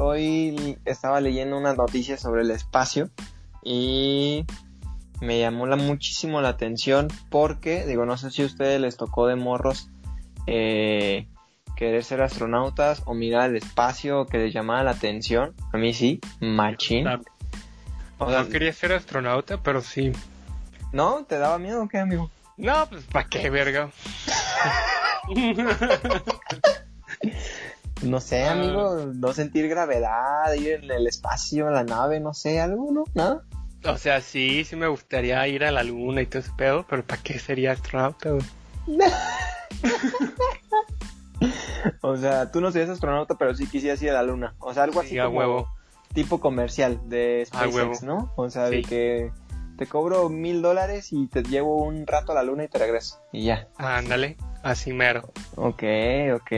hoy estaba leyendo unas noticias sobre el espacio y me llamó la, muchísimo la atención porque, digo, no sé si a ustedes les tocó de morros eh, querer ser astronautas o mirar el espacio que les llamaba la atención. A mí sí, machín. no quería ser astronauta, pero sí. ¿No? ¿Te daba miedo o qué, amigo? No, pues ¿para qué, verga? no sé, ah. amigo, no sentir gravedad, ir en el espacio, en la nave, no sé, algo, ¿no? ¿Nada? O sea, sí, sí me gustaría ir a la luna y todo ese pedo, pero ¿para qué sería astronauta, o sea, tú no serías astronauta, pero sí quisieras ir a la luna. O sea, algo así como huevo. tipo comercial de SpaceX, ¿no? O sea, de que te cobro mil dólares y te llevo un rato a la luna y te regreso. Y ya. Ándale, así mero. Ok, ok.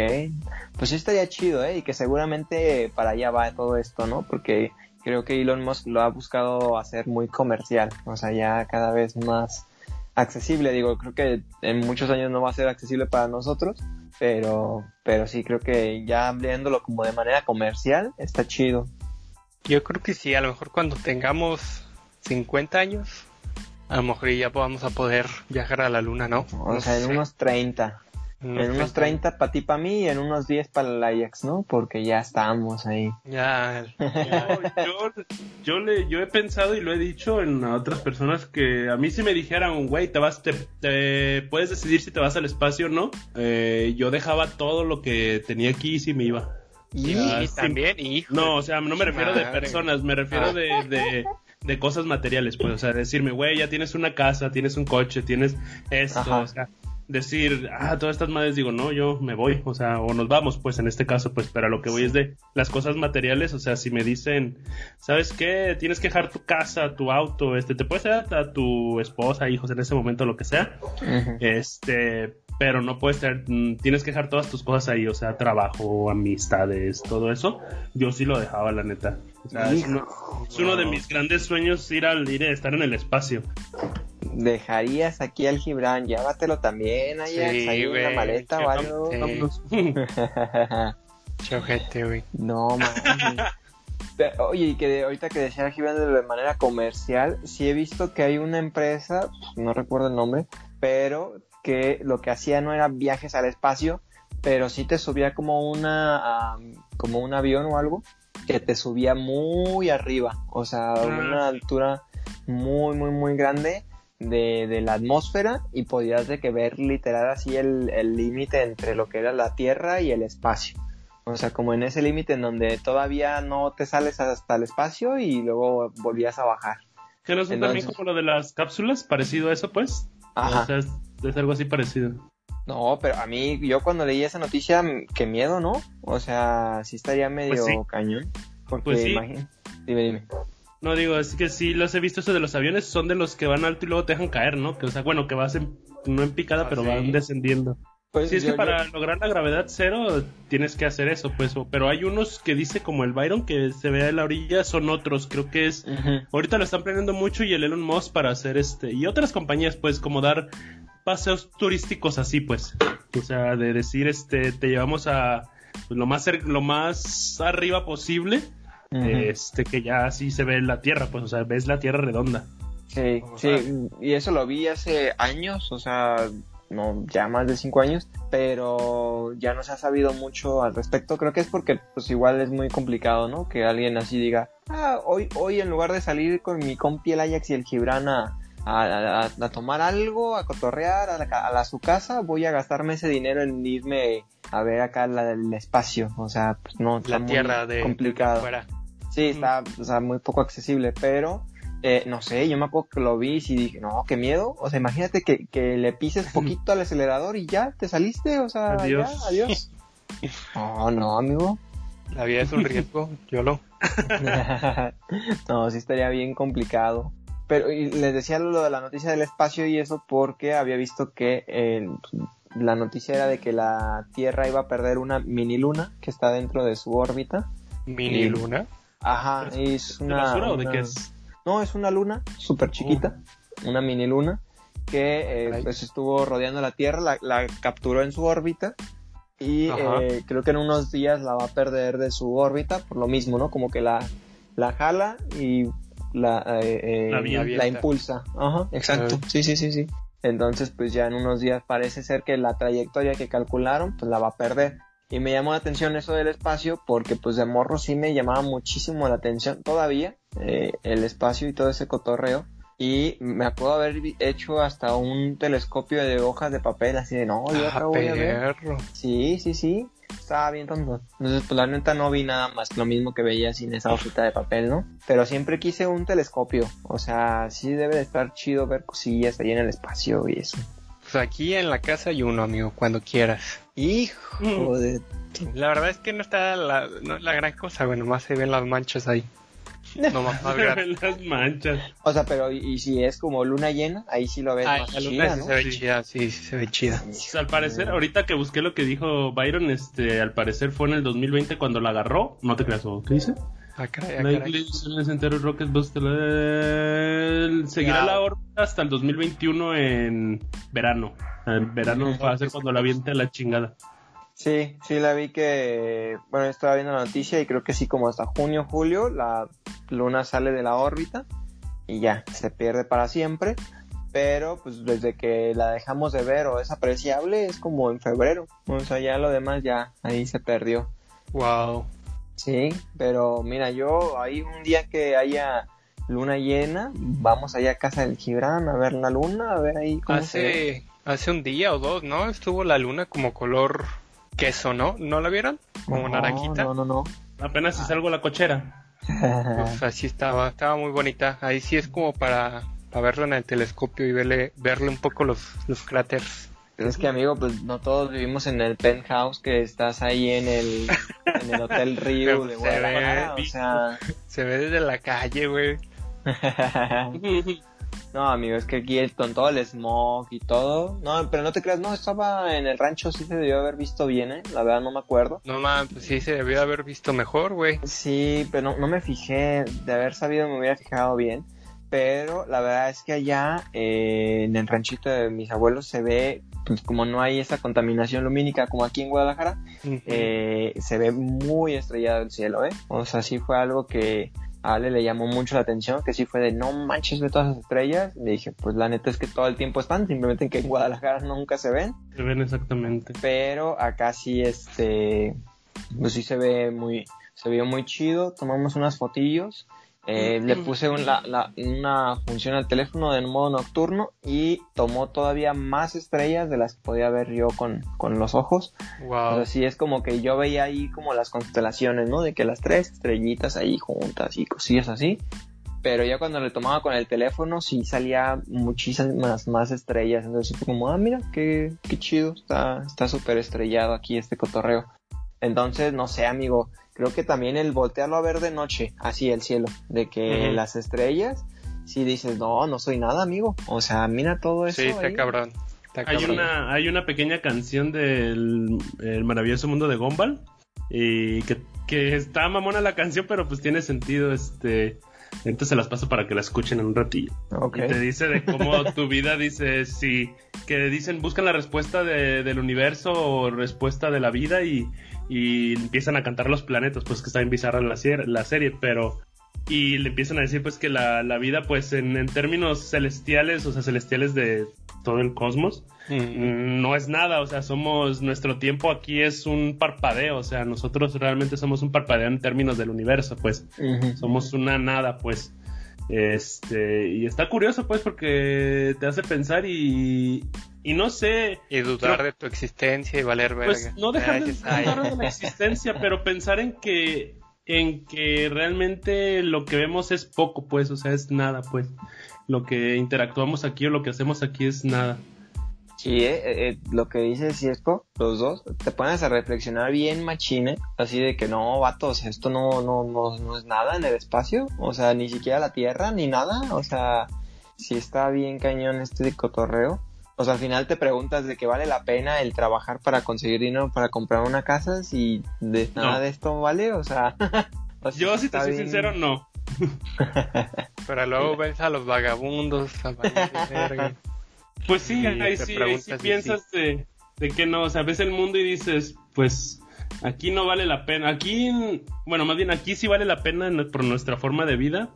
Pues sí estaría chido, ¿eh? Y que seguramente para allá va todo esto, ¿no? Porque creo que Elon Musk lo ha buscado hacer muy comercial. O sea, ya cada vez más accesible. Digo, creo que en muchos años no va a ser accesible para nosotros. Pero, pero sí creo que ya viéndolo como de manera comercial está chido. Yo creo que sí, a lo mejor cuando tengamos 50 años, a lo mejor ya vamos a poder viajar a la luna, ¿no? O sea, en unos 30. en unos 30 para ti, para mí, y en unos 10 para el Ajax, ¿no? Porque ya estamos ahí. Ya. yo, yo, le, yo he pensado y lo he dicho en otras personas que a mí si me dijeran, güey, te vas, te, puedes decidir si te vas al espacio o no, eh, yo dejaba todo lo que tenía aquí y si me iba. Y, también, hijo. No, o sea, no me refiero de personas, me refiero ah. de, de cosas materiales, pues, o sea, decirme, güey, ya tienes una casa, tienes un coche, tienes esto, o sea, decir, ah, todas estas madres, digo, no, yo me voy, o sea, o nos vamos, pues, en este caso, pues, pero lo que voy es de las cosas materiales, o sea, si me dicen, ¿sabes qué? Tienes que dejar tu casa, tu auto, este, te puedes dar a tu esposa, hijos, en ese momento, lo que sea, este, pero no puedes tener, mm, tienes que dejar todas tus cosas ahí, o sea, trabajo, amistades, todo eso, yo sí lo dejaba, la neta. O sea, es, uno, de mis grandes sueños ir al ir a estar en el espacio. Dejarías aquí al Gibran, llévatelo también, ahí sí, una maleta o algo. Chojete, güey. No, man. Oye, y que ahorita que decía Gibran de manera comercial, sí he visto que hay una empresa, no recuerdo el nombre, pero que lo que hacía no era viajes al espacio, pero sí te subía como una, como un avión o algo, que te subía muy arriba, o sea, a una altura muy, muy, muy grande de, de, la atmósfera y podías de que ver literal así el límite entre lo que era la Tierra y el espacio. O sea, como en ese límite en donde todavía no te sales hasta el espacio y luego volvías a bajar. Que no son también como lo de las cápsulas, parecido a eso, pues. Ajá. O sea, es algo así parecido. No, pero a mí, yo cuando leí esa noticia, qué miedo, ¿no? O sea, sí estaría medio pues cañón. Porque pues sí. Dime, dime. No, digo, es que sí los he visto eso de los aviones, son de los que van alto y luego te dejan caer, ¿no? Que, o sea, bueno, que vas en, no en picada, ah, pero van descendiendo. Pues sí, es que para lograr la gravedad cero tienes que hacer eso, pues. Pero hay unos que dice como el Byron que se ve en la orilla, son otros. Creo que es. Ahorita lo están planeando mucho y el Elon Musk para hacer este. Y otras compañías, pues, como dar paseos turísticos así, pues. O sea, de decir, este, te llevamos a pues, lo más lo más arriba posible, este, que ya así se ve la Tierra, pues, o sea, ves la Tierra redonda. Sí, sí, y eso lo vi hace años, o sea, no, ya más de cinco años, pero ya no se ha sabido mucho al respecto. Creo que es porque, pues igual es muy complicado, ¿no? Que alguien así diga, ah, hoy, hoy en lugar de salir con mi compi el Ajax y el Gibran a, a, tomar algo, a cotorrear a, su casa, voy a gastarme ese dinero en irme a ver acá el espacio. O sea, pues no, está la tierra de complicado. Sí, está o sea, muy poco accesible, pero eh, no sé, yo me acuerdo que lo vi y dije, no, qué miedo. O sea, imagínate que, que le pises poquito al acelerador y ya te saliste, o sea, adiós. Ya, adiós. No, no, amigo. La vida es un riesgo, yo lo. no, sí estaría bien complicado. Pero les decía lo de la noticia del espacio y eso porque había visto que eh, la noticia era de que la Tierra iba a perder una mini luna que está dentro de su órbita. ¿Mini luna? Ajá, es una. ¿De o de qué es? No, es una luna súper chiquita, uh. una mini luna que eh, pues estuvo rodeando la Tierra, la, capturó en su órbita y eh, creo que en unos días la va a perder de su órbita por lo mismo, ¿no? Como que la, la jala y la, eh, eh, la, impulsa. Ajá, exacto. Sí, sí, sí, sí. Entonces, pues ya en unos días parece ser que la trayectoria que calcularon, pues la va a perder. Y me llamó la atención eso del espacio porque pues de morro sí me llamaba muchísimo la atención todavía el espacio y todo ese cotorreo. Y me acuerdo haber hecho hasta un telescopio de hojas de papel, así de no, yo acabo de ver. Sí, sí, sí. Estaba bien tonto. Entonces, pues la neta no vi nada más lo mismo que veía sin esa hojita de papel, ¿no? Pero siempre quise un telescopio. O sea, sí debe de estar chido ver cosillas ahí en el espacio y eso. Pues aquí en la casa hay uno, amigo, cuando quieras. Hijo mm. de... La verdad es que no está la, la gran cosa, bueno, más se ven las manchas ahí. No más, las manchas. O sea, pero y, si es como luna llena, ahí sí lo ves más chida, Se ve chida, sí, se ve chida. al parecer, ahorita que busqué lo que dijo Byron, este, al parecer fue en el 2020 cuando la agarró. No te creas, ¿qué dice? Ah, caray, ah, Seguirá la órbita hasta el 2021 en verano. En verano va a ser cuando la aviente la chingada. Sí, sí la vi que, bueno, estaba viendo la noticia y creo que sí, como hasta junio, julio, la luna sale de la órbita y ya, se pierde para siempre. Pero pues desde que la dejamos de ver o es apreciable es como en febrero. O sea, ya lo demás ya ahí se perdió. Wow. Sí, pero mira, yo ahí un día que haya luna llena, vamos allá a casa del Gibran a ver la luna, a ver ahí cómo hace, Hace un día o dos, ¿no? Estuvo la luna como color queso, ¿no? ¿No la vieron? Como naranjita. No, no, no. Apenas si salgo la cochera. pues así estaba, estaba muy bonita. Ahí sí es como para, para verlo en el telescopio y verle, verle un poco los, los cráteres. Pero es que amigo, pues no todos vivimos en el penthouse que estás ahí en el, en el Hotel Río de Guadalajara, o sea... Se ve desde la calle, güey. No, amigo, es que aquí con todo el smog y todo. No, pero no te creas, no, estaba en el rancho, sí se debió haber visto bien, ¿eh? La verdad no me acuerdo. No, man, pues sí se debió haber visto mejor, güey. Sí, pero no, me fijé, de haber sabido me hubiera fijado bien. Pero la verdad es que allá eh, en el ranchito de mis abuelos se ve, pues como no hay esa contaminación lumínica como aquí en Guadalajara, eh, se ve muy estrellado el cielo, ¿eh? O sea, sí fue algo que a Ale le llamó mucho la atención, que sí fue de no manches de todas las estrellas. Le dije, pues la neta es que todo el tiempo están, simplemente que en Guadalajara nunca se ven. Se ven exactamente. Pero acá sí, este, pues sí se ve muy, se vio muy chido. Tomamos unas fotillos eh, le puse una función al teléfono de modo nocturno y tomó todavía más estrellas de las que podía ver yo con, los ojos. Wow. Así es como que yo veía ahí como las constelaciones, ¿no? De que las tres estrellitas ahí juntas y cosillas así. Pero ya cuando le tomaba con el teléfono sí salía muchísimas más estrellas. Entonces fue como, ah, mira, qué, qué chido, está súper estrellado aquí este cotorreo. Entonces, no sé, amigo, creo que también el voltearlo a ver de noche, así el cielo, de que las estrellas, si dices, no, no soy nada, amigo. O sea, mira todo eso. Sí, está cabrón. hay, una, hay una pequeña canción del maravilloso mundo de Gumball. Y que, que está mamona la canción, pero pues tiene sentido, este... Entonces se las paso para que la escuchen en un ratillo. Okay. Y te dice de cómo tu vida dice, sí, que dicen, buscan la respuesta del universo o respuesta de la vida y, y empiezan a cantar los planetas, pues que está en bizarra la, la serie, pero y le empiezan a decir pues que la, vida pues en, términos celestiales, o sea, celestiales de todo el cosmos, no es nada, o sea, somos, nuestro tiempo aquí es un parpadeo, o sea, nosotros realmente somos un parpadeo en términos del universo, pues, somos una nada, pues. Este, y está curioso, pues, porque te hace pensar y, y no sé. Y dudar de tu existencia y valer pues, verga. Pues no dejar de dudar de la existencia, pero pensar en que en que realmente lo que vemos es poco, pues, o sea, es nada, pues. Lo que interactuamos aquí o lo que hacemos aquí es nada. Sí, eh, eh, eh lo que dice Ciesco, los dos, te pones a reflexionar bien machine, así de que no, vatos, esto no, no, no, no es nada en el espacio, o sea, ni siquiera la Tierra, ni nada, o sea, sí está bien cañón este cotorreo. O sea, al final te preguntas de que vale la pena el trabajar para conseguir dinero para comprar una casa si de nada de esto vale, o sea... Yo, si te soy sincero, no. Pero luego ves a los vagabundos, a Pues sí, ahí sí, piensas de, que no, o sea, ves el mundo y dices, pues aquí no vale la pena. Aquí, bueno, más bien aquí sí vale la pena por nuestra forma de vida.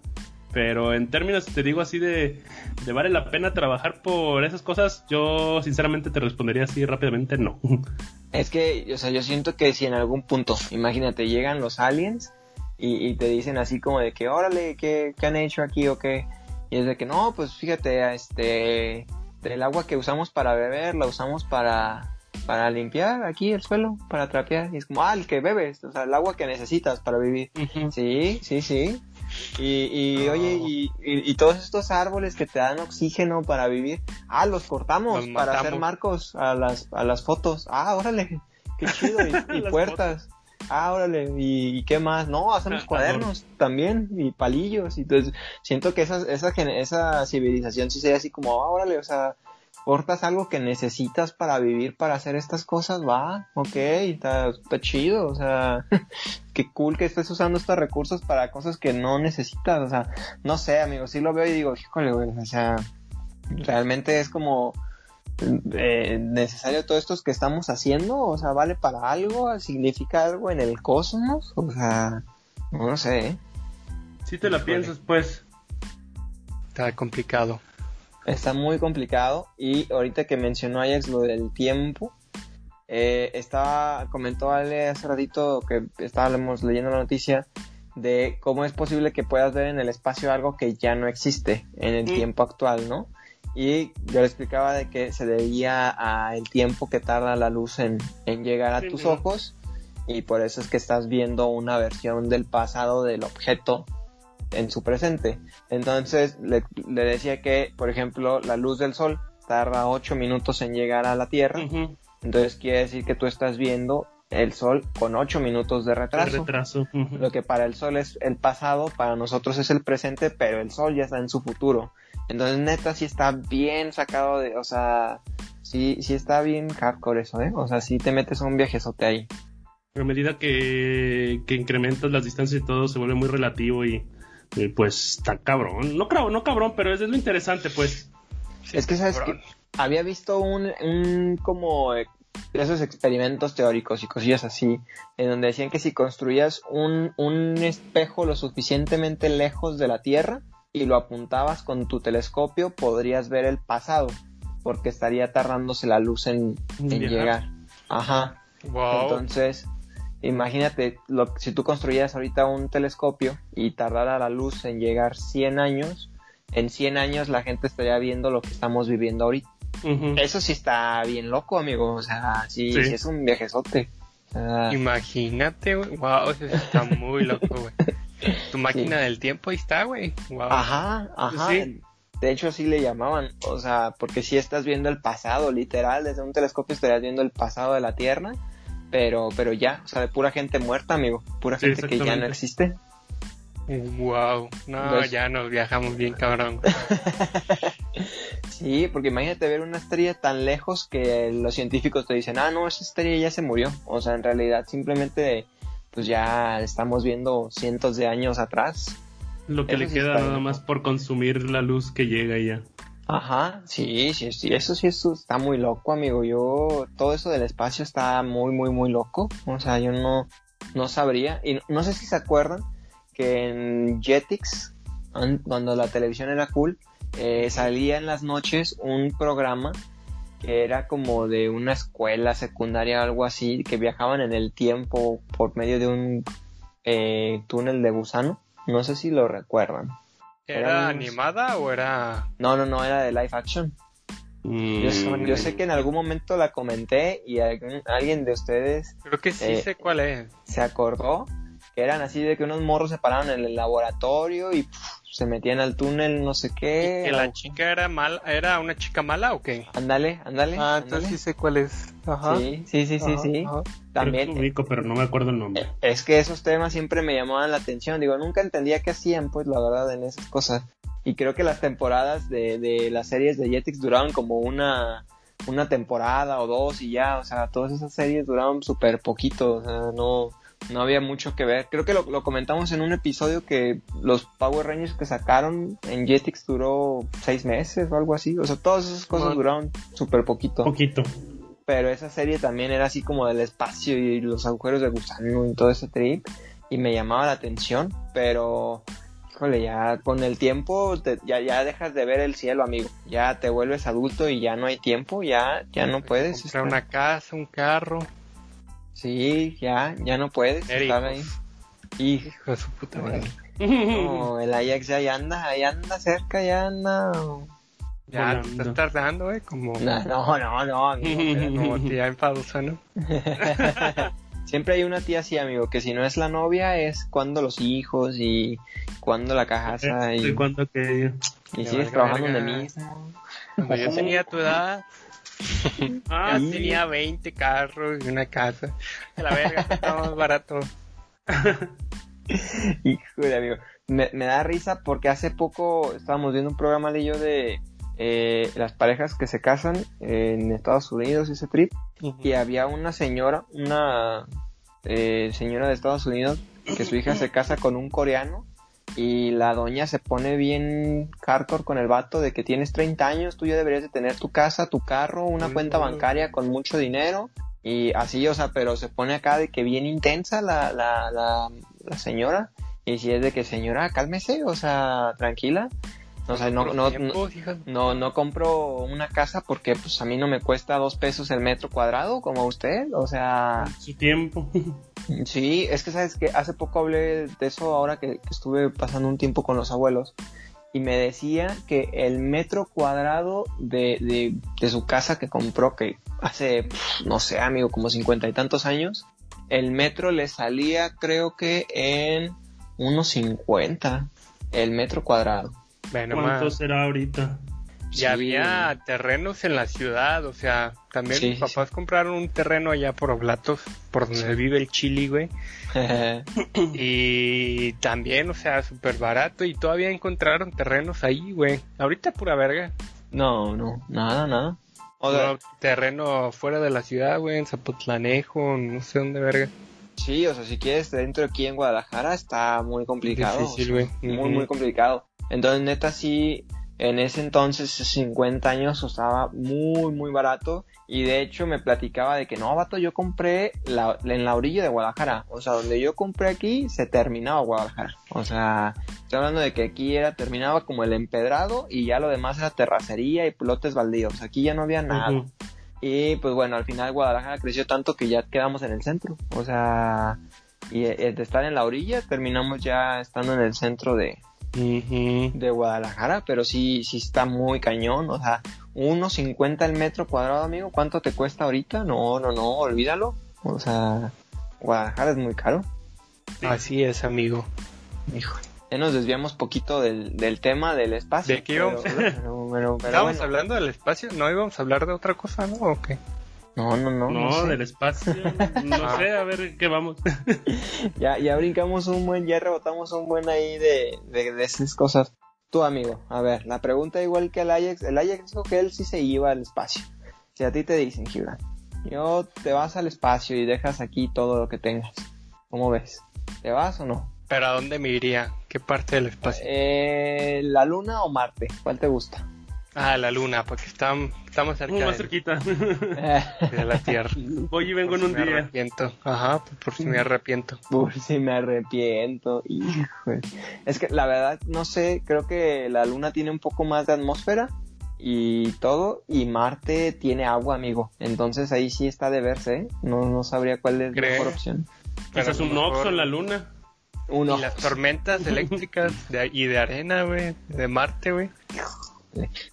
Pero en términos, te digo así de, de vale la pena trabajar por esas cosas, yo sinceramente te respondería así rápidamente no. Es que, o sea, yo siento que si en algún punto, imagínate, llegan los aliens y, te dicen así como de que, órale, ¿qué, ¿qué, han hecho aquí o qué? Y es de que, no, pues fíjate, este, el agua que usamos para beber la usamos para, para limpiar aquí el suelo, para trapear. Y es como, ah, el que bebes, o sea, el agua que necesitas para vivir. Sí, sí, sí. Y, y oye, y, y, todos estos árboles que te dan oxígeno para vivir, ah, los cortamos para hacer marcos a las, a las fotos. Ah, órale, qué chido. Y, puertas. Ah, órale, ¿Y, qué más? No, hacemos ah, cuadernos también y palillos. Y entonces siento que esa, esa, esa civilización sí sería así como, ah, órale, o sea, cortas algo que necesitas para vivir, para hacer estas cosas, va, ok, está, está chido, o sea, qué cool que estés usando estos recursos para cosas que no necesitas, o sea, no sé, amigo, sí lo veo y digo, híjole, güey, o sea, realmente es como eh, necesario todo esto que estamos haciendo, o sea, vale para algo, significa algo en el cosmos, o sea, no sé. ¿eh? Si te la piensas, pues. Está complicado. Está muy complicado y ahorita que mencionó Ajax lo del tiempo, eh, estaba, comentó Ale hace ratito que estábamos leyendo la noticia de cómo es posible que puedas ver en el espacio algo que ya no existe en el tiempo actual, ¿no? Y yo le explicaba de que se debía al tiempo que tarda la luz en, llegar a tus ojos y por eso es que estás viendo una versión del pasado del objeto en su presente. Entonces le, decía que, por ejemplo, la luz del sol tarda 8 minutos en llegar a la Tierra. Entonces quiere decir que tú estás viendo el sol con 8 minutos de retraso. retraso. Lo que para el sol es el pasado, para nosotros es el presente, pero el sol ya está en su futuro. Entonces neta sí está bien sacado de, o sea, sí, sí está bien hardcore eso, ¿eh? O sea, sí te metes a un viajezote ahí. a medida que, que incrementas las distancias y todo se vuelve muy relativo y pues está cabrón. No, no cabrón, pero es, lo interesante, pues. es que, ¿sabes que Había visto un, un como eh, esos experimentos teóricos y cosillas así, en donde decían que si construías un, un espejo lo suficientemente lejos de la Tierra y lo apuntabas con tu telescopio, podrías ver el pasado, porque estaría tardándose la luz en, en llegar. Ajá. Entonces, Imagínate, lo, si tú construyeras ahorita un telescopio y tardara la luz en llegar 100 años, en 100 años la gente estaría viendo lo que estamos viviendo ahorita. Eso sí está bien loco, amigo. O sea, sí, es un viajezote. Imagínate, güey. Wow, eso está muy loco, güey. Tu máquina del tiempo ahí está, güey. Ajá, ajá. De hecho, así le llamaban. O sea, porque si estás viendo el pasado, literal, desde un telescopio estarías viendo el pasado de la Tierra pero, pero ya, o sea, de pura gente muerta, amigo, pura gente que ya no existe. Wow, no, ya nos viajamos bien cabrón. sí, porque imagínate ver una estrella tan lejos que los científicos te dicen, ah, no, esa estrella ya se murió. O sea, en realidad simplemente, pues ya estamos viendo cientos de años atrás. Lo que le queda nada más por consumir la luz que llega ya. Ajá, sí, sí, sí, eso sí eso está muy loco, amigo. Yo, todo eso del espacio está muy, muy, muy loco. O sea, yo no, no sabría. Y no, sé si se acuerdan que en Jetix, cuando la televisión era cool, eh, salía en las noches un programa que era como de una escuela secundaria o algo así, que viajaban en el tiempo por medio de un eh, túnel de gusano. No sé si lo recuerdan. ¿Era, animada o era...? No, no, no, era de live action. Mm. Yo, sé que en algún momento la comenté y alguien de ustedes... Creo que sí eh, sé cuál es. Se acordó que eran así de que unos morros se paraban en el laboratorio y se metían al túnel, no sé qué. ¿Que la chica era mal, era una chica mala o qué? Ándale, ándale. Ah, entonces sí sé cuál es. Ajá. Sí, sí, sí, sí, sí. También. Ubico, pero no me acuerdo el nombre. Es que esos temas siempre me llamaban la atención. Digo, nunca entendía qué hacían, pues, la verdad, en esas cosas. Y creo que las temporadas de, de las series de Jetix duraban como una una temporada o dos y ya, o sea, todas esas series duraban súper poquito, o sea, no, no había mucho que ver. Creo que lo, comentamos en un episodio que los Power Rangers que sacaron en Jetix duró seis meses o algo así. O sea, todas esas cosas duraron súper poquito. Poquito. pero esa serie también era así como del espacio y los agujeros de gusano y todo ese trip y me llamaba la atención, pero híjole, ya con el tiempo ya, ya dejas de ver el cielo, amigo. Ya te vuelves adulto y ya no hay tiempo, ya, ya no puedes. Comprar una casa, un carro. Sí, ya, ya no puedes estar ahí. Hijo de su puta madre. No, el Ajax ya anda, ya anda cerca, ya anda. Ya te estás tardando, eh, como. No, no, no, no amigo. como tía enfadosa, ¿no? Siempre hay una tía así, amigo, que si no es la novia es cuando los hijos y cuando la casa y, cuando que y sigues trabajando donde mismo. Cuando yo tenía tu edad, ah, tenía 20 carros y una casa. La verga, está más barato. Híjole, amigo. Me, me, da risa porque hace poco estábamos viendo un programa de yo de eh, las parejas que se casan en Estados Unidos, ese trip, y había una señora, una eh, señora de Estados Unidos, que su hija se casa con un coreano y la doña se pone bien hardcore con el vato de que tienes 30 años, tú ya deberías de tener tu casa, tu carro, una cuenta bancaria con mucho dinero. Y así, o sea, pero se pone acá de que bien intensa la, la, la, la señora. Y si es de que señora, cálmese, o sea, tranquila. O sea, no, no, no, no, compro una casa porque pues a mí no me cuesta dos pesos el metro cuadrado como usted, o sea... Su tiempo. Sí, es que sabes que hace poco hablé de eso ahora que, estuve pasando un tiempo con los abuelos y me decía que el metro cuadrado de, de, de su casa que compró, que hace, no sé, amigo, como cincuenta y tantos años, el metro le salía creo que en unos cincuenta el metro cuadrado. ¿Cuánto será ahorita? Ya había terrenos en la ciudad, o sea, también mis papás compraron un terreno allá por Oblatos, por donde vive el chili, güey. y también, o sea, súper barato y todavía encontraron terrenos ahí, güey. Ahorita pura verga. No, no, nada, nada. O sea, terreno fuera de la ciudad, güey, en Zapotlanejo, no sé dónde verga. Sí, o sea, si quieres dentro aquí en Guadalajara está muy complicado. Difícil, güey. Muy, muy complicado. Entonces, neta, sí, en ese entonces, 50 años, estaba muy, muy barato. Y de hecho me platicaba de que no, vato, yo compré la, en la orilla de Guadalajara. O sea, donde yo compré aquí, se terminaba Guadalajara. O sea, estoy hablando de que aquí era, terminaba como el empedrado y ya lo demás era terracería y lotes baldíos. Aquí ya no había nada. Y pues bueno, al final Guadalajara creció tanto que ya quedamos en el centro. O sea, y eh, de estar en la orilla, terminamos ya estando en el centro de, de Guadalajara, pero sí, sí está muy cañón, o sea, 1.50 el metro cuadrado, amigo, ¿cuánto te cuesta ahorita? No, no, no, olvídalo, o sea, Guadalajara es muy caro. Así es, amigo. Hijo. Ya nos desviamos poquito del, del tema del espacio. ¿De qué íbamos? ¿Estábamos hablando del espacio? ¿No íbamos a hablar de otra cosa, no? ¿O qué? No, no, no. No, del espacio. No ah. sé, a ver qué vamos. ya, ya brincamos un buen, ya rebotamos un buen ahí de, de, esas cosas. Tú, amigo, a ver, la pregunta igual que el Ajax. El Ajax dijo que él sí se iba al espacio. Si a ti te dicen, Gibran, yo te vas al espacio y dejas aquí todo lo que tengas. ¿Cómo ves? ¿Te vas o no? ¿Pero a dónde me iría? ¿Qué parte del espacio? Eh, ¿La Luna o Marte? ¿Cuál te gusta? Ah, la luna, porque estamos, estamos cerca. más cerquita. De la Tierra. Voy y vengo en un me día. Arrepiento. Ajá, por si me arrepiento. Por si me arrepiento. Hijo. Es que la verdad, no sé, creo que la luna tiene un poco más de atmósfera y todo, y Marte tiene agua, amigo. Entonces ahí sí está de verse, ¿eh? No, no sabría cuál es la mejor opción. Esa es un Oxxo en la luna. Uno. Y las tormentas eléctricas de, y de arena, güey, de Marte, güey.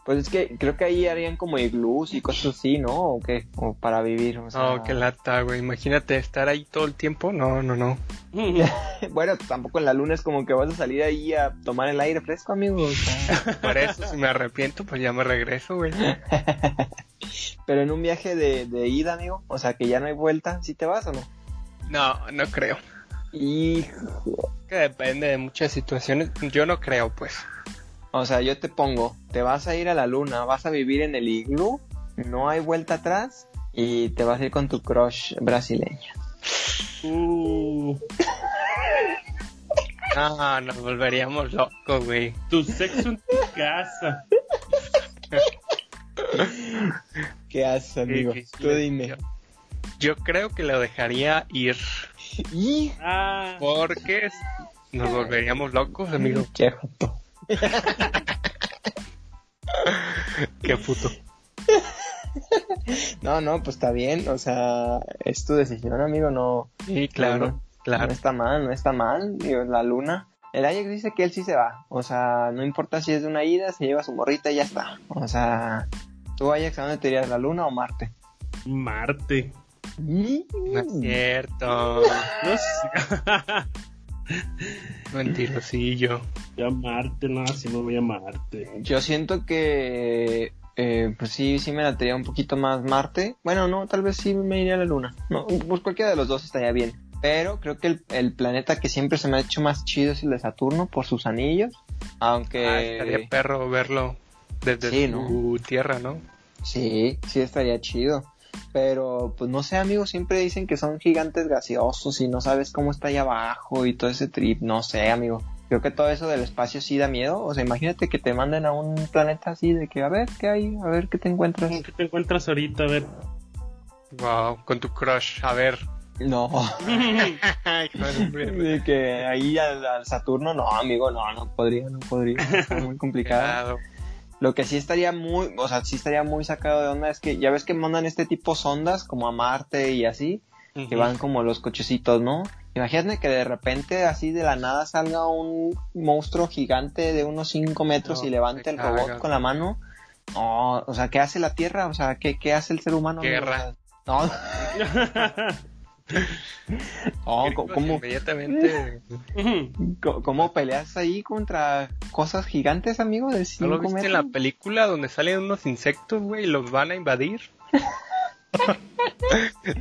Pues es que creo que ahí harían como iglús y cosas así, ¿no? ¿O qué? O para vivir, o sea... Oh, qué lata, güey. Imagínate estar ahí todo el tiempo. No, no, no. bueno, tampoco en la luna es como que vas a salir ahí a tomar el aire fresco, amigo. Por eso, si me arrepiento, pues ya me regreso, güey. Pero en un viaje de, de ida, amigo, o sea, que ya no hay vuelta, ¿sí te vas o no? No, no creo. Hijo. Que depende de muchas situaciones. Yo no creo, pues. O sea, yo te pongo, te vas a ir a la luna, vas a vivir en el iglú, no hay vuelta atrás y te vas a ir con tu crush brasileña. Uh. no, nos volveríamos locos, güey. Tu sexo en tu casa. ¿Qué haces, amigo? Tú dime. Yo, creo que lo dejaría ir. ¿Y? Ah. Porque nos volveríamos locos, amigo. Qué puto. Qué puto. No, no, pues está bien, o sea, es tu decisión, amigo, no. Sí, claro, claro. No está mal, no está mal, digo, la luna. El Ajax dice que él sí se va, o sea, no importa si es de una ida, se lleva su morrita y ya está. O sea, ¿tú Ajax a dónde te irías, la luna o Marte? Marte. No es cierto. No sé. Mentirosillo. Voy a Marte, no, si no voy a Marte. Yo siento que eh, pues sí, sí me latería un poquito más Marte. Bueno, no, tal vez sí me iría a la Luna. No, pues cualquiera de los dos estaría bien. Pero creo que el, planeta que siempre se me ha hecho más chido es el de Saturno por sus anillos. Aunque. Ah, estaría perro verlo desde su tierra, ¿no? Sí, sí estaría chido. Pero, pues no sé, amigos, siempre dicen que son gigantes gaseosos y no sabes cómo está ahí abajo y todo ese trip. No sé, amigo creo que todo eso del espacio sí da miedo. O sea, imagínate que te manden a un planeta así de que a ver qué hay, a ver qué te encuentras. ¿Qué te encuentras ahorita? A ver. Wow, con tu crush, a ver. No. de que ahí al, Saturno, no, amigo, no, no podría, no podría. Está muy complicado. Lo que sí estaría muy, o sea, sí estaría muy sacado de onda es que ya ves que mandan este tipo sondas como a Marte y así, que van como los cochecitos, ¿no? Imagínate que de repente así de la nada salga un monstruo gigante de unos 5 metros y levante el robot con la mano. No, o sea, ¿qué hace la Tierra? O sea, ¿qué, qué hace el ser humano? Guerra. No. oh, ¿cómo, inmediatamente. ¿Cómo peleas ahí contra cosas gigantes, amigo? De ¿No lo viste en la película donde salen unos insectos, güey, y los van a invadir?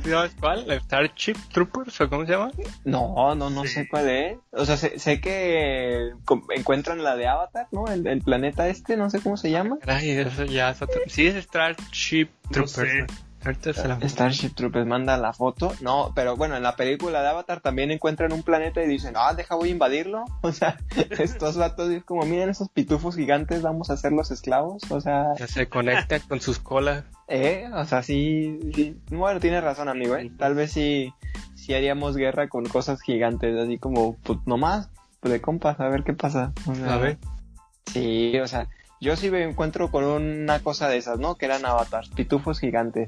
¿Sabes cuál? ¿Starship Troopers o cómo se llama? No, no, no sé cuál es. O sea, sé, que encuentran la de Avatar, ¿no? El, planeta este, no sé cómo se llama. Ay, eso ya es otro. Sí, es Starship Troopers. Starship Troopers manda la foto. No, pero bueno, en la película de Avatar también encuentran un planeta y dicen, ah, deja, voy a invadirlo. O sea, estos vatos es como, miren esos pitufos gigantes, vamos a ser los esclavos. O sea. se conecta con sus colas. Eh, o sea, sí, Bueno, tienes razón, amigo, ¿eh? Tal vez sí, sí haríamos guerra con cosas gigantes, así como, pues nomás, pues de compas, a ver qué pasa. a ver. Sí, o sea, yo sí me encuentro con una cosa de esas, ¿no? Que eran avatars, pitufos gigantes.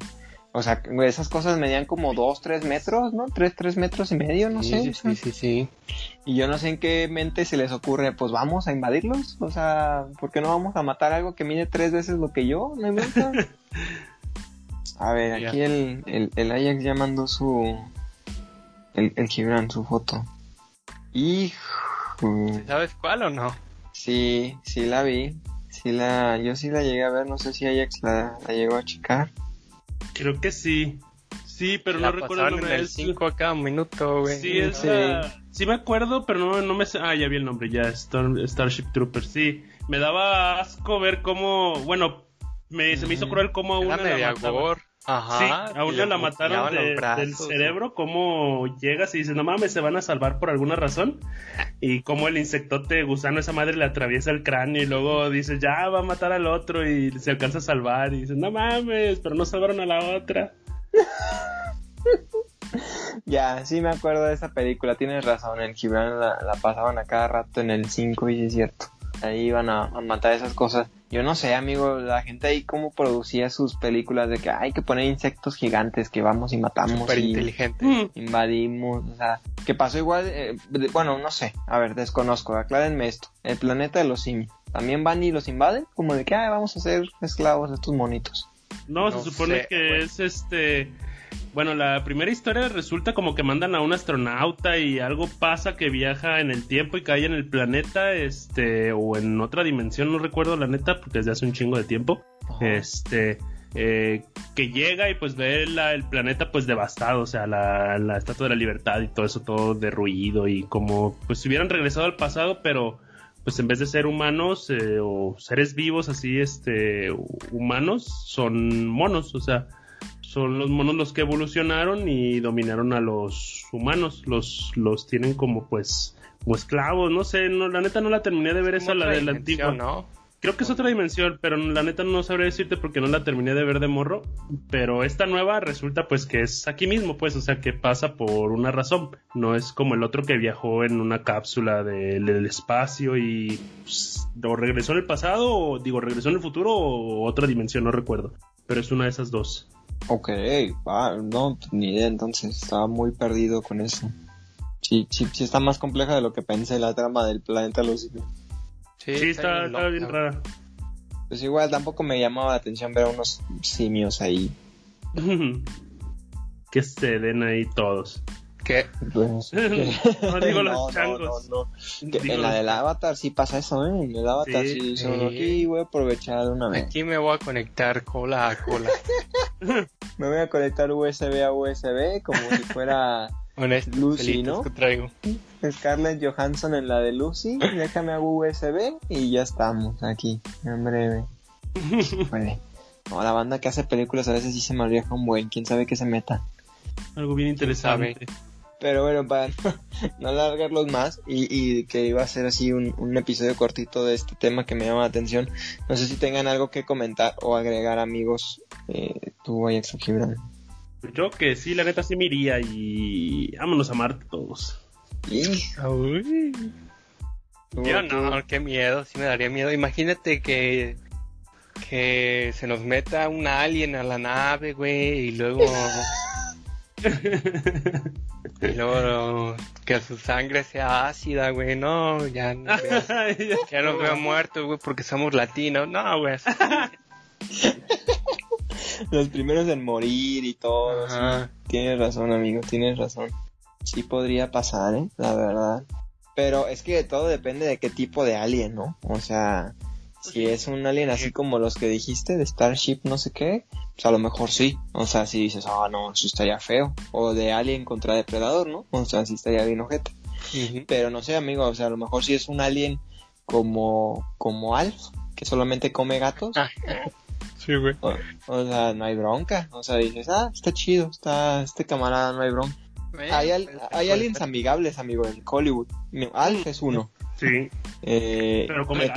O sea, esas cosas medían como 2, 3 metros, ¿no? 3, 3 metros y medio, no sé. Sí, sí, sí. Y yo no sé en qué mente se les ocurre, pues vamos a invadirlos. O sea, ¿por qué no vamos a matar algo que mide tres veces lo que yo? ¿No a ver, aquí el, el, el, Ajax ya mandó su. El, el Gibran, su foto. Hijo. ¿Sabes cuál o no? Sí, sí la vi. Sí la, yo sí la llegué a ver, no sé si Ajax la, la llegó a checar. Creo que sí. Sí, pero no recuerdo el nombre. el 5 a cada minuto, güey. Sí, es sí. sí me acuerdo, pero no, no me sé. Ah, ya vi el nombre, ya. Starship Troopers, sí. Me daba asco ver cómo. Bueno, me, se me hizo cruel cómo a una la mataba. Ajá, sí, a una la mataron del cerebro, cómo llegas y dices, no mames, se van a salvar por alguna razón. Y cómo el insectote gusano, esa madre le atraviesa el cráneo y luego dices, ya va a matar al otro y se alcanza a salvar. Y dices, no mames, pero no salvaron a la otra. ya, sí me acuerdo de esa película, tienes razón, en Gibran la, la pasaban a cada rato en el 5 y es cierto. Ahí iban a matar esas cosas. Yo no sé, amigo, la gente ahí cómo producía sus películas de que hay que poner insectos gigantes que vamos y matamos. Súper inteligente. Invadimos, o sea, que pasó igual, eh, bueno, no sé, a ver, desconozco, aclárenme esto. El planeta de los simios, ¿también van y los invaden? Como de que, vamos a ser esclavos de estos monitos. No, se supone que es este bueno, la primera historia resulta como que mandan a un astronauta y algo pasa que viaja en el tiempo y cae en el planeta, este, o en otra dimensión, no recuerdo la neta, porque desde hace un chingo de tiempo. Este, eh, que llega y pues ve el planeta pues devastado, o sea, la, la, Estatua de la Libertad y todo eso todo derruido y como pues si hubieran regresado al pasado, pero pues en vez de ser humanos eh, o seres vivos así, este, humanos, son monos, o sea, son los monos los que evolucionaron y dominaron a los humanos. Los, los tienen como pues como esclavos, no sé, no, la neta no la terminé de ver esa, la del antiguo. ¿no? Creo que es otra dimensión, pero la neta no sabría decirte porque no la terminé de ver de morro. Pero esta nueva resulta pues que es aquí mismo, pues, o sea, que pasa por una razón. No es como el otro que viajó en una cápsula del, espacio y pues, o regresó en el pasado, o digo, regresó en el futuro o otra dimensión, no recuerdo. Pero es una de esas dos. Ok, no, ni idea, entonces estaba muy perdido con eso. Sí, sí, sí está más compleja de lo que pensé la trama del planeta Lucifer. Sí, está, bien rara. Pues igual tampoco me llamaba la atención ver a unos simios ahí. que se den ahí todos. ¿Qué? Pues, no digo los changos. No, en la del avatar sí pasa eso, ¿eh? En el avatar sí, uno aquí, voy a aprovechar de una vez. Aquí me voy a conectar cola a cola. me voy a conectar USB a USB como si fuera Lucy, ¿no? Que traigo. Scarlett Johansson en la de Lucy, déjame a USB y ya estamos aquí, en breve. Vale. No, la banda que hace películas a veces sí se malviaja un buen, quién sabe qué se meta. Algo bien interesante. Pero bueno, para no, alargarlos más y, que iba a ser así un, episodio cortito de este tema que me llama la atención, no sé si tengan algo que comentar o agregar amigos, eh, tú, Ajax o Gibran. Yo que sí, la neta sí me iría y vámonos a Marte todos. Uy. Yo no, qué miedo, sí me daría miedo. Imagínate que que se nos meta un alien a la nave, güey, y luego y luego que su sangre sea ácida, güey, no, ya no ya nos veo muertos, güey, porque somos latinos, no, güey. Los primeros en morir y todo. Tienes razón, amigo, tienes razón. Sí podría pasar, ¿eh? La verdad. Pero es que todo depende de qué tipo de alien, ¿no? O sea, si es un alien así como los que dijiste, de Starship no sé qué, pues a lo mejor sí. O sea, si dices, ah, no, eso estaría feo. O de alien contra depredador, ¿no? O sea, sí estaría bien ojete. Pero no sé, amigo, o sea, a lo mejor si es un alien como, como Alf, que solamente come gatos. Ah. Sí, güey. O, sea, no hay bronca. O sea, dices, ah, está chido, está este camarada, no hay bronca. hay, hay aliens amigables, amigo, en Hollywood. Alf es uno. Sí. Eh, Pero come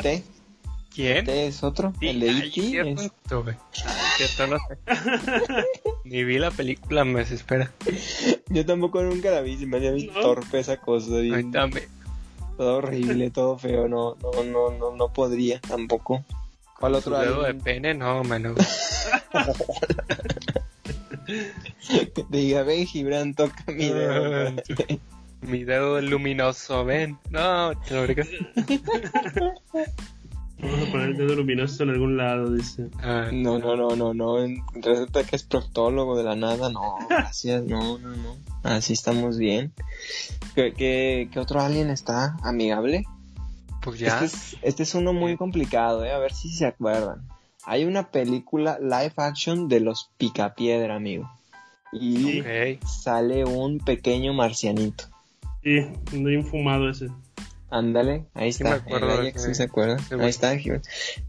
¿Quién? Este es otro, el de E.T. Es... Ni vi la película, me desespera. Yo tampoco nunca la vi, se me había visto torpe esa cosa. Todo horrible, todo feo, no, no, no, no, no podría tampoco. ¿Cuál otro dedo de pene? No, mano. diga, ven Gibran, toca mi dedo. mi dedo luminoso, ven. No, te lo Vamos a poner el dedo luminoso en algún lado, dice. Ah, no, no, no, no, no. Resulta que es proctólogo de la nada. No, gracias, no, no, no. Así estamos bien. ¿Qué, qué, otro alien está amigable? Pues ya. Este es, este es uno muy complicado, ¿eh? A ver si se acuerdan. Hay una película live action de los Picapiedra, amigo. Y sale un pequeño marcianito. Sí, muy infumado ese. Ándale, ahí está. Sí se acuerda. ahí está.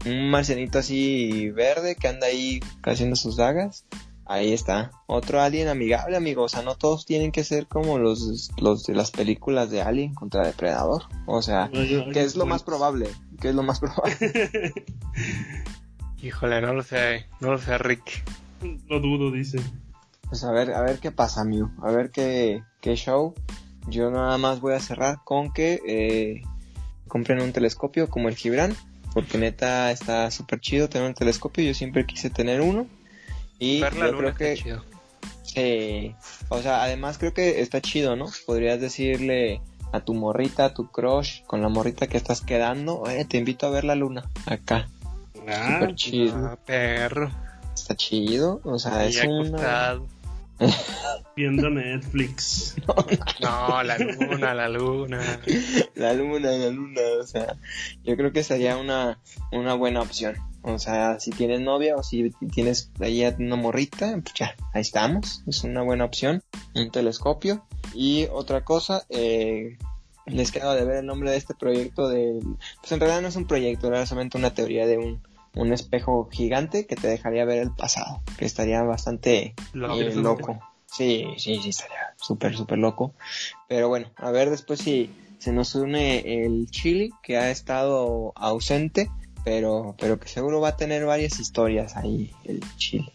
Un marcianito así verde que anda ahí haciendo sus dagas. Ahí está. Otro alien amigable, amigo. O sea, no todos tienen que ser como los, los de las películas de Alien contra Depredador. O sea, ¿qué es lo más probable? ¿Qué es lo más probable? Híjole, no lo sé. No lo sé, Rick. Lo dudo, dice. Pues a ver, a ver qué pasa, amigo. A ver qué, qué show. Yo nada más voy a cerrar con que eh, compren un telescopio como el Gibran, porque neta está súper chido tener un telescopio. Yo siempre quise tener uno. Y yo creo que. Eh, o sea, además creo que está chido, ¿no? Podrías decirle a tu morrita, a tu crush, con la morrita que estás quedando, te invito a ver la luna acá. Ah, Súper chido. Ah, perro. Está chido, o sea, es una... Viendo Netflix. No, la luna, la luna. La luna, la luna, o sea, yo creo que sería una, una buena opción. O sea, si tienes novia o si tienes ahí una morrita, pues ya, ahí estamos. Es una buena opción. Un telescopio. Y otra cosa, eh, les quedo de ver el nombre de este proyecto de... Pues en realidad no es un proyecto, era solamente una teoría de un un espejo gigante que te dejaría ver el pasado, que estaría bastante eh, loco. Sí, sí, sí, estaría súper, súper loco. Pero bueno, a ver después si se nos une el Chile, que ha estado ausente, pero, pero que seguro va a tener varias historias ahí el Chile.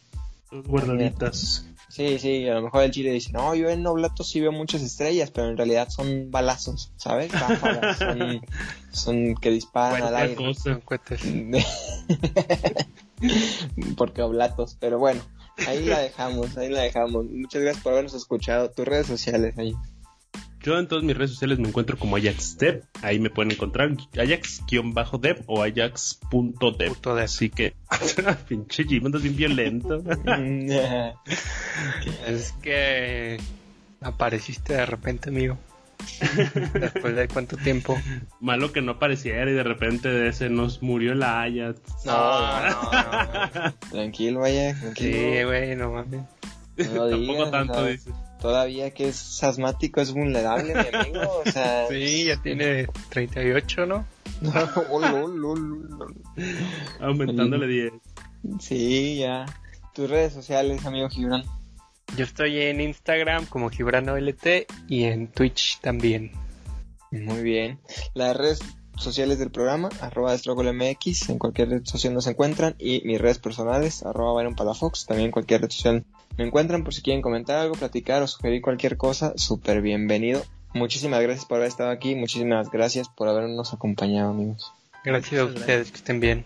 Guardaditas. Sí, sí, a lo mejor el Chile dice, no, yo en Oblato sí veo muchas estrellas, pero en realidad son balazos, ¿sabes? son, son que disparan al aire. Cosa, Porque Oblatos, pero bueno, ahí la dejamos, ahí la dejamos. Muchas gracias por habernos escuchado. Tus redes sociales ahí. Yo en todas mis redes sociales me encuentro como AjaxDev. Ahí me pueden encontrar Ajax-dev o Ajax.dev. Así que, pinche Jim, andas bien violento. es que apareciste de repente, amigo. Después de cuánto tiempo. Malo que no apareciera y de repente se nos murió la Ajax. No, no, no. Tranquilo, vaya. Sí, güey, no mames. Tampoco tanto, dices todavía que es asmático, es vulnerable, mi amigo. O sea, sí, ya tiene 38, ¿no? Aumentándole 10. Sí, ya. Tus redes sociales, amigo Gibran. Yo estoy en Instagram como GibranOLT y en Twitch también. Muy bien. Las redes sociales del programa, arroba MX, en cualquier red social nos encuentran, y mis redes personales, arroba Byron Palafox, también en cualquier red social me encuentran por si quieren comentar algo, platicar o sugerir cualquier cosa, súper bienvenido. Muchísimas gracias por haber estado aquí, muchísimas gracias por habernos acompañado, amigos. Gracias a ustedes, que estén bien.